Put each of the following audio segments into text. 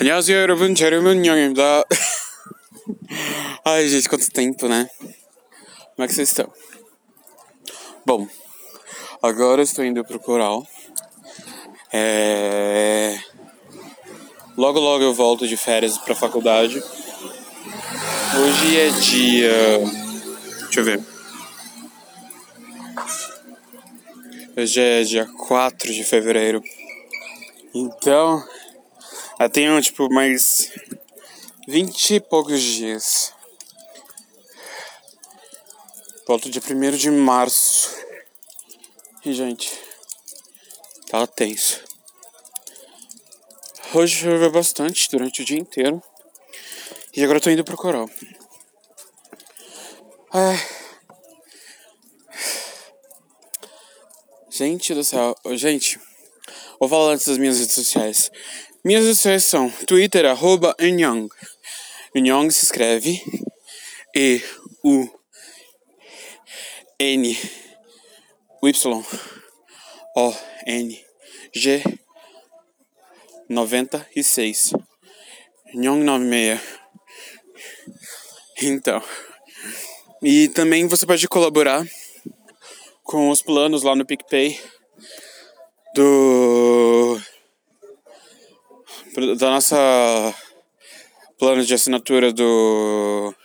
안녕하세요 여러분 제르문 영입니다 Ai gente, quanto tempo né? Como é que vocês estão? Bom, agora estou indo pro coral é... Logo logo eu volto de férias pra faculdade Hoje é dia... Deixa eu ver Hoje é dia 4 de fevereiro Então eu tenho tipo mais vinte e poucos dias. Volto dia 1 de março. E gente, tá tenso. Hoje choveu bastante durante o dia inteiro. E agora eu tô indo pro coral. Gente do céu, gente, vou falar antes das minhas redes sociais. Minhas redes são Twitter, arroba Enyong. Enyong se escreve E U N Y O N G 96 Enyong 96 Então E também você pode colaborar com os planos lá no PicPay do da nossa plano de assinatura do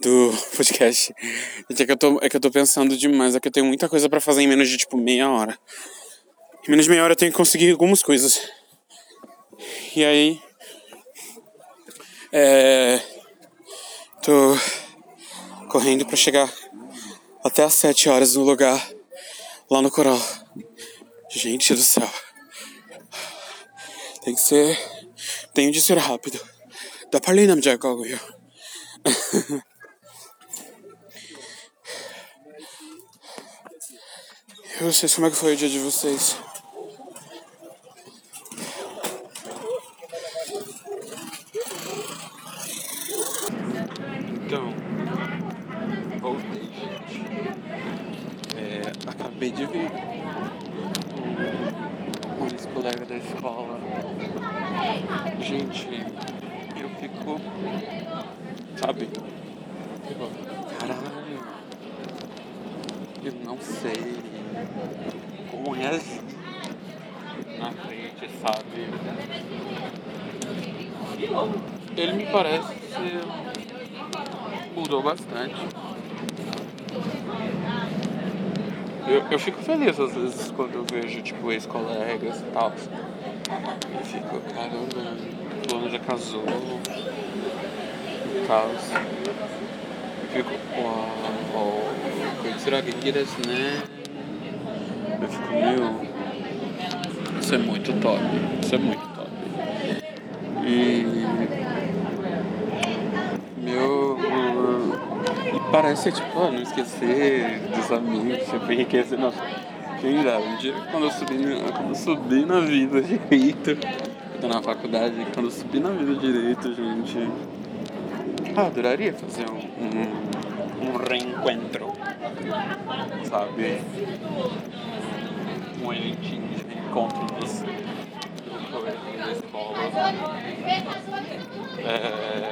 do podcast. é que eu tô, é que eu tô pensando demais, é que eu tenho muita coisa para fazer em menos de tipo meia hora. Em menos de meia hora eu tenho que conseguir algumas coisas. E aí é tô correndo para chegar até às sete horas no lugar lá no coral. Gente do céu. Tem que ser. Tem de ser rápido. Da 빨리 남자 거고요. E vocês, como é que foi o dia de vocês? Colega da escola. Gente, eu fico. Sabe? Caralho. Eu não sei como é na frente, sabe? Ele me parece mudou bastante. Eu, eu fico feliz às vezes quando eu vejo, tipo, ex-colegas e tal. E fico, caramba, fulano já casou e tal. Eu fico, uau, será que desu né? Eu fico, meu, isso é muito top, isso é muito top. E parece tipo, ah, não esquecer dos amigos, tipo, enriquecer nossa. Quem dá? Um dia quando eu subi, quando eu subi na vida direito, eu tô na faculdade, quando eu subi na vida direito, gente. Ah, adoraria fazer um, um, um reencontro. Sabe? Um eventinho de reencontro dos da escola. É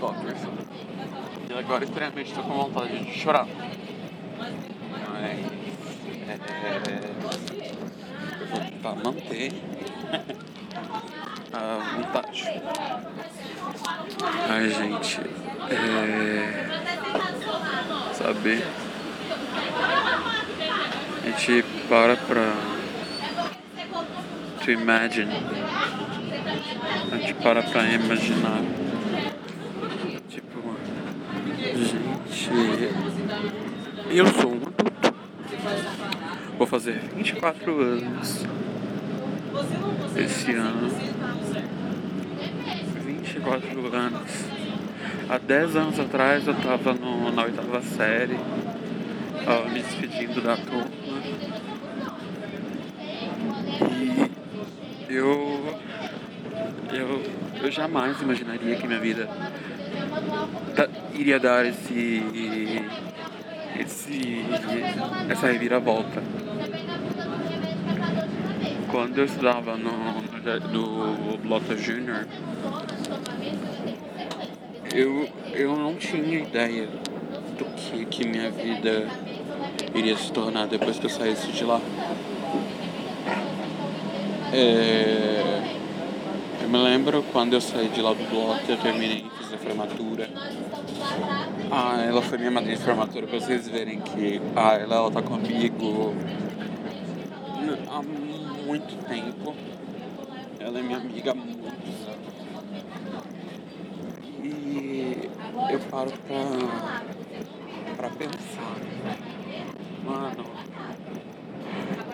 Top isso. E agora extremamente estou com vontade de chorar. Mas é, eu vou tentar manter a vontade. Ai gente. É, sabe? A gente para pra to imagine a gente para pra imaginar. Tipo, gente. Eu sou um adulto. Vou fazer 24 anos esse ano. 24 anos. Há 10 anos atrás eu tava no, na oitava série, tava me despedindo da turma. E eu eu, eu jamais imaginaria que minha vida iria dar esse, esse essa reviravolta. quando eu estudava no, no Blota Junior, eu, eu não tinha ideia do que, que minha vida iria se tornar depois que eu saísse de lá. É, eu me lembro quando eu saí de lá do Blota, eu terminei, fiz a formatura. Ah, ela foi minha madrinha de formatura, pra vocês verem que ah, ela, ela tá comigo há muito tempo. Ela é minha amiga há muitos anos. E eu paro pra, pra pensar. Mano,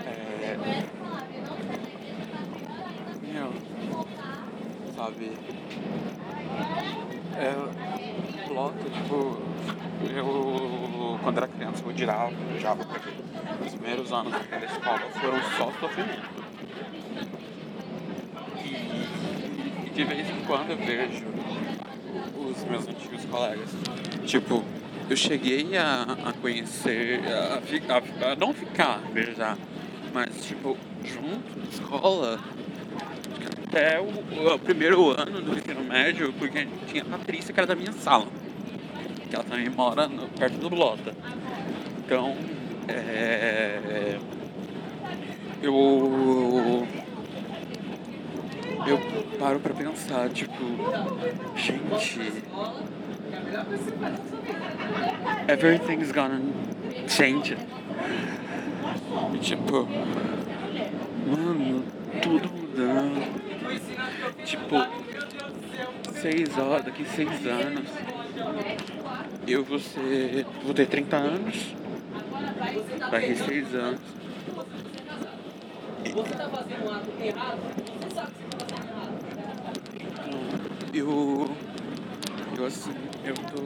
é. Meu, sabe? Tipo. Eu, quando era criança, eu odiava porque os primeiros anos daquela escola foram só sofrimento. E, e de vez em quando eu vejo os meus antigos colegas. Tipo, eu cheguei a, a conhecer, a, a, a, não ficar, beijar, mas tipo, junto escola, até o, o, primeiro ano do ensino médio, porque tinha a Patrícia, que era da minha sala, que ela também mora no, perto do Blota. Então, é, eu eu paro pra pensar, tipo, gente, everything's gonna change. Tipo, mano, tudo mudando. Tipo, seis horas, daqui seis anos, eu vou ser. vou ter 30 anos. Daqui seis anos. Errado. Eu. Eu assim, eu tô.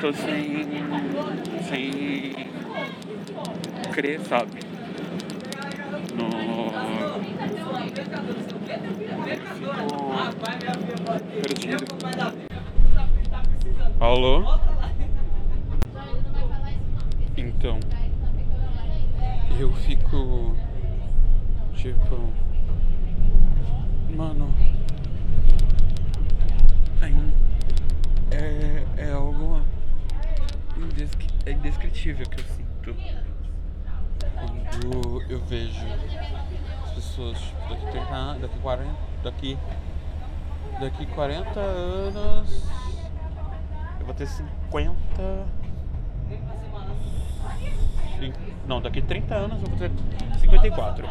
tô sem. sem. crer, sabe? Perdido. Alô? Então eu fico tipo mano é, é algo é indescritível que eu sinto quando eu vejo as pessoas daqui 30 anos, daqui 40 daqui daqui 40 anos eu vou ter 50 não, daqui 30 anos eu vou ter 54.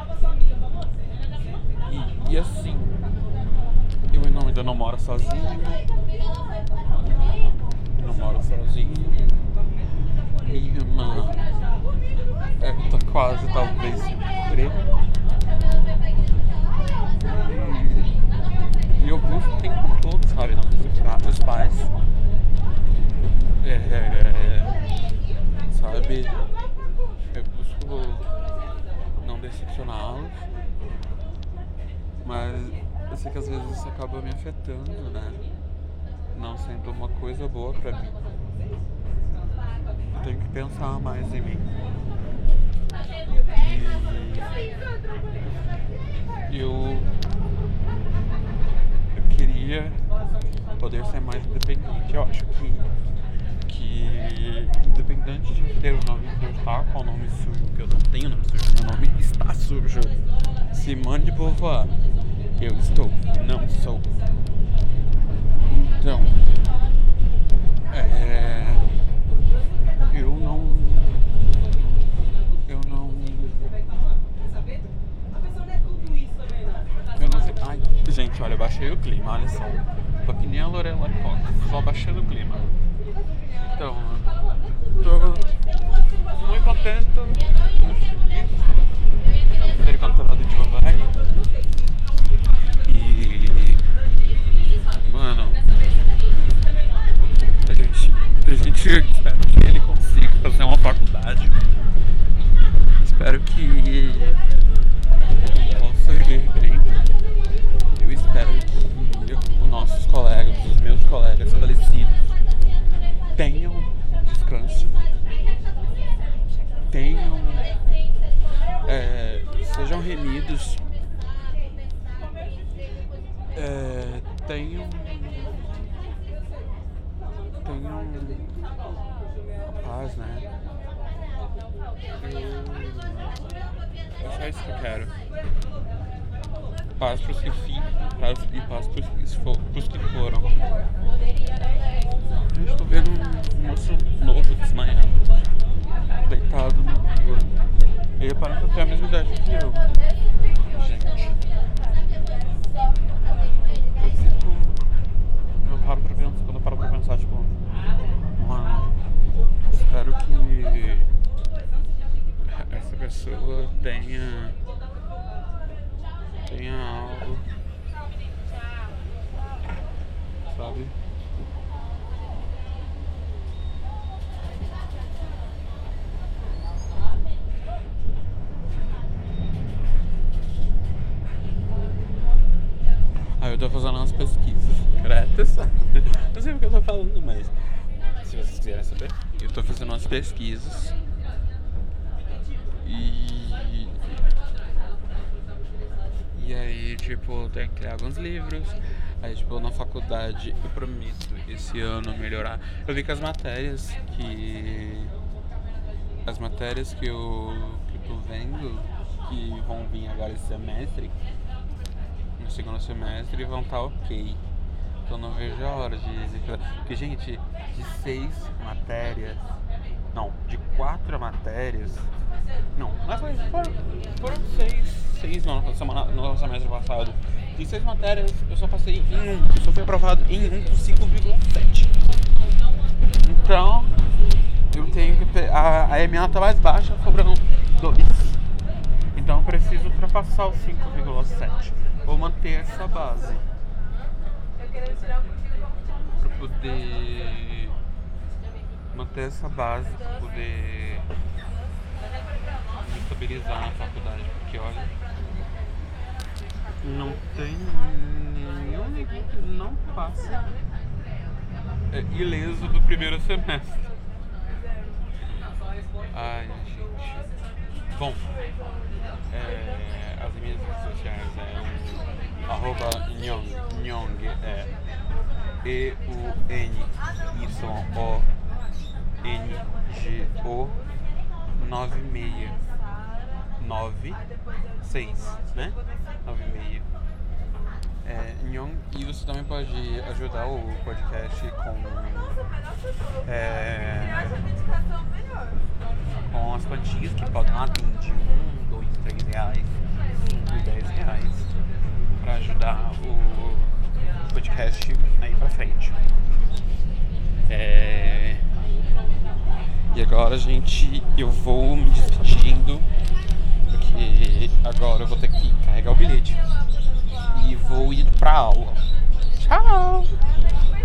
E, e assim, eu não, ainda não moro sozinho. Eu não moro sozinho. Minha irmã é, tá quase talvez morrer. E eu busco o tempo todo, sabe, meus pais. É, sabe? não decepcioná-los, mas eu sei que às vezes isso acaba me afetando, né? Não sendo uma coisa boa pra mim. Eu tenho que pensar mais em mim. Eu, eu queria poder ser mais independente. Eu acho que que, independente de ter o nome, de eu estar com o nome sujo, que eu não tenho nome sujo, meu nome está sujo. Simone de Beauvoir, eu estou, não sou. Então, é, eu não, eu não, eu não sei, ai, gente, olha, eu baixei o clima, olha só, tô que nem a Lorela Cox, só baixando o clima. Então, tô muito contento remidos. É, tenham. Tenham. Paz, né? Eu, é só isso que eu quero. Paz pros que fim, paz e paz pros for, pros que foram. Eu estou vendo um moço novo desmaiado, deitado no. Ele parece ter a mesma idade que eu. Gente. Eu fico. Eu paro pra pensar, quando eu paro pra pensar, tipo. Mano, espero que essa pessoa tenha. tenha algo. Sabe? Ah, eu tô fazendo umas pesquisas secretas. Não sei o que eu tô falando, mas se vocês quiserem saber, eu tô fazendo umas pesquisas. Tipo, tenho que criar alguns livros. Aí, tipo, na faculdade eu prometo esse ano melhorar. Eu vi que as matérias que. As matérias que eu, que eu tô vendo que vão vir agora esse semestre no segundo semestre vão estar tá ok. Então não vejo a hora de. Porque, gente, de seis matérias. Não, de quatro matérias. Não, mas foram, foram seis, seis no, semana, no semestre passado. De seis matérias eu só passei em um. Eu só fui aprovado em um por 5,7. Então eu tenho que. A, a EMA tá mais baixa, cobrando dois. Então eu preciso ultrapassar o 5,7 vou manter essa base. Pra poder manter essa base, pra poder estabilizar na faculdade, porque olha, não tem nenhum que não passa é, ileso do primeiro semestre. Ai, gente. Bom, é, as minhas redes sociais é arroba Nyong, Nyong é E-U-N-Y-O-N-G-O 96 96, né? 96 é, Nyong, e você também pode ajudar o podcast com é, com as quantias que podem lá de 1, 2, 3 reais, 5 e 10 reais para ajudar o podcast a ir para frente. É... E agora, gente, eu vou me despedindo, porque agora eu vou ter que carregar o bilhete e vou ir para aula. Tchau!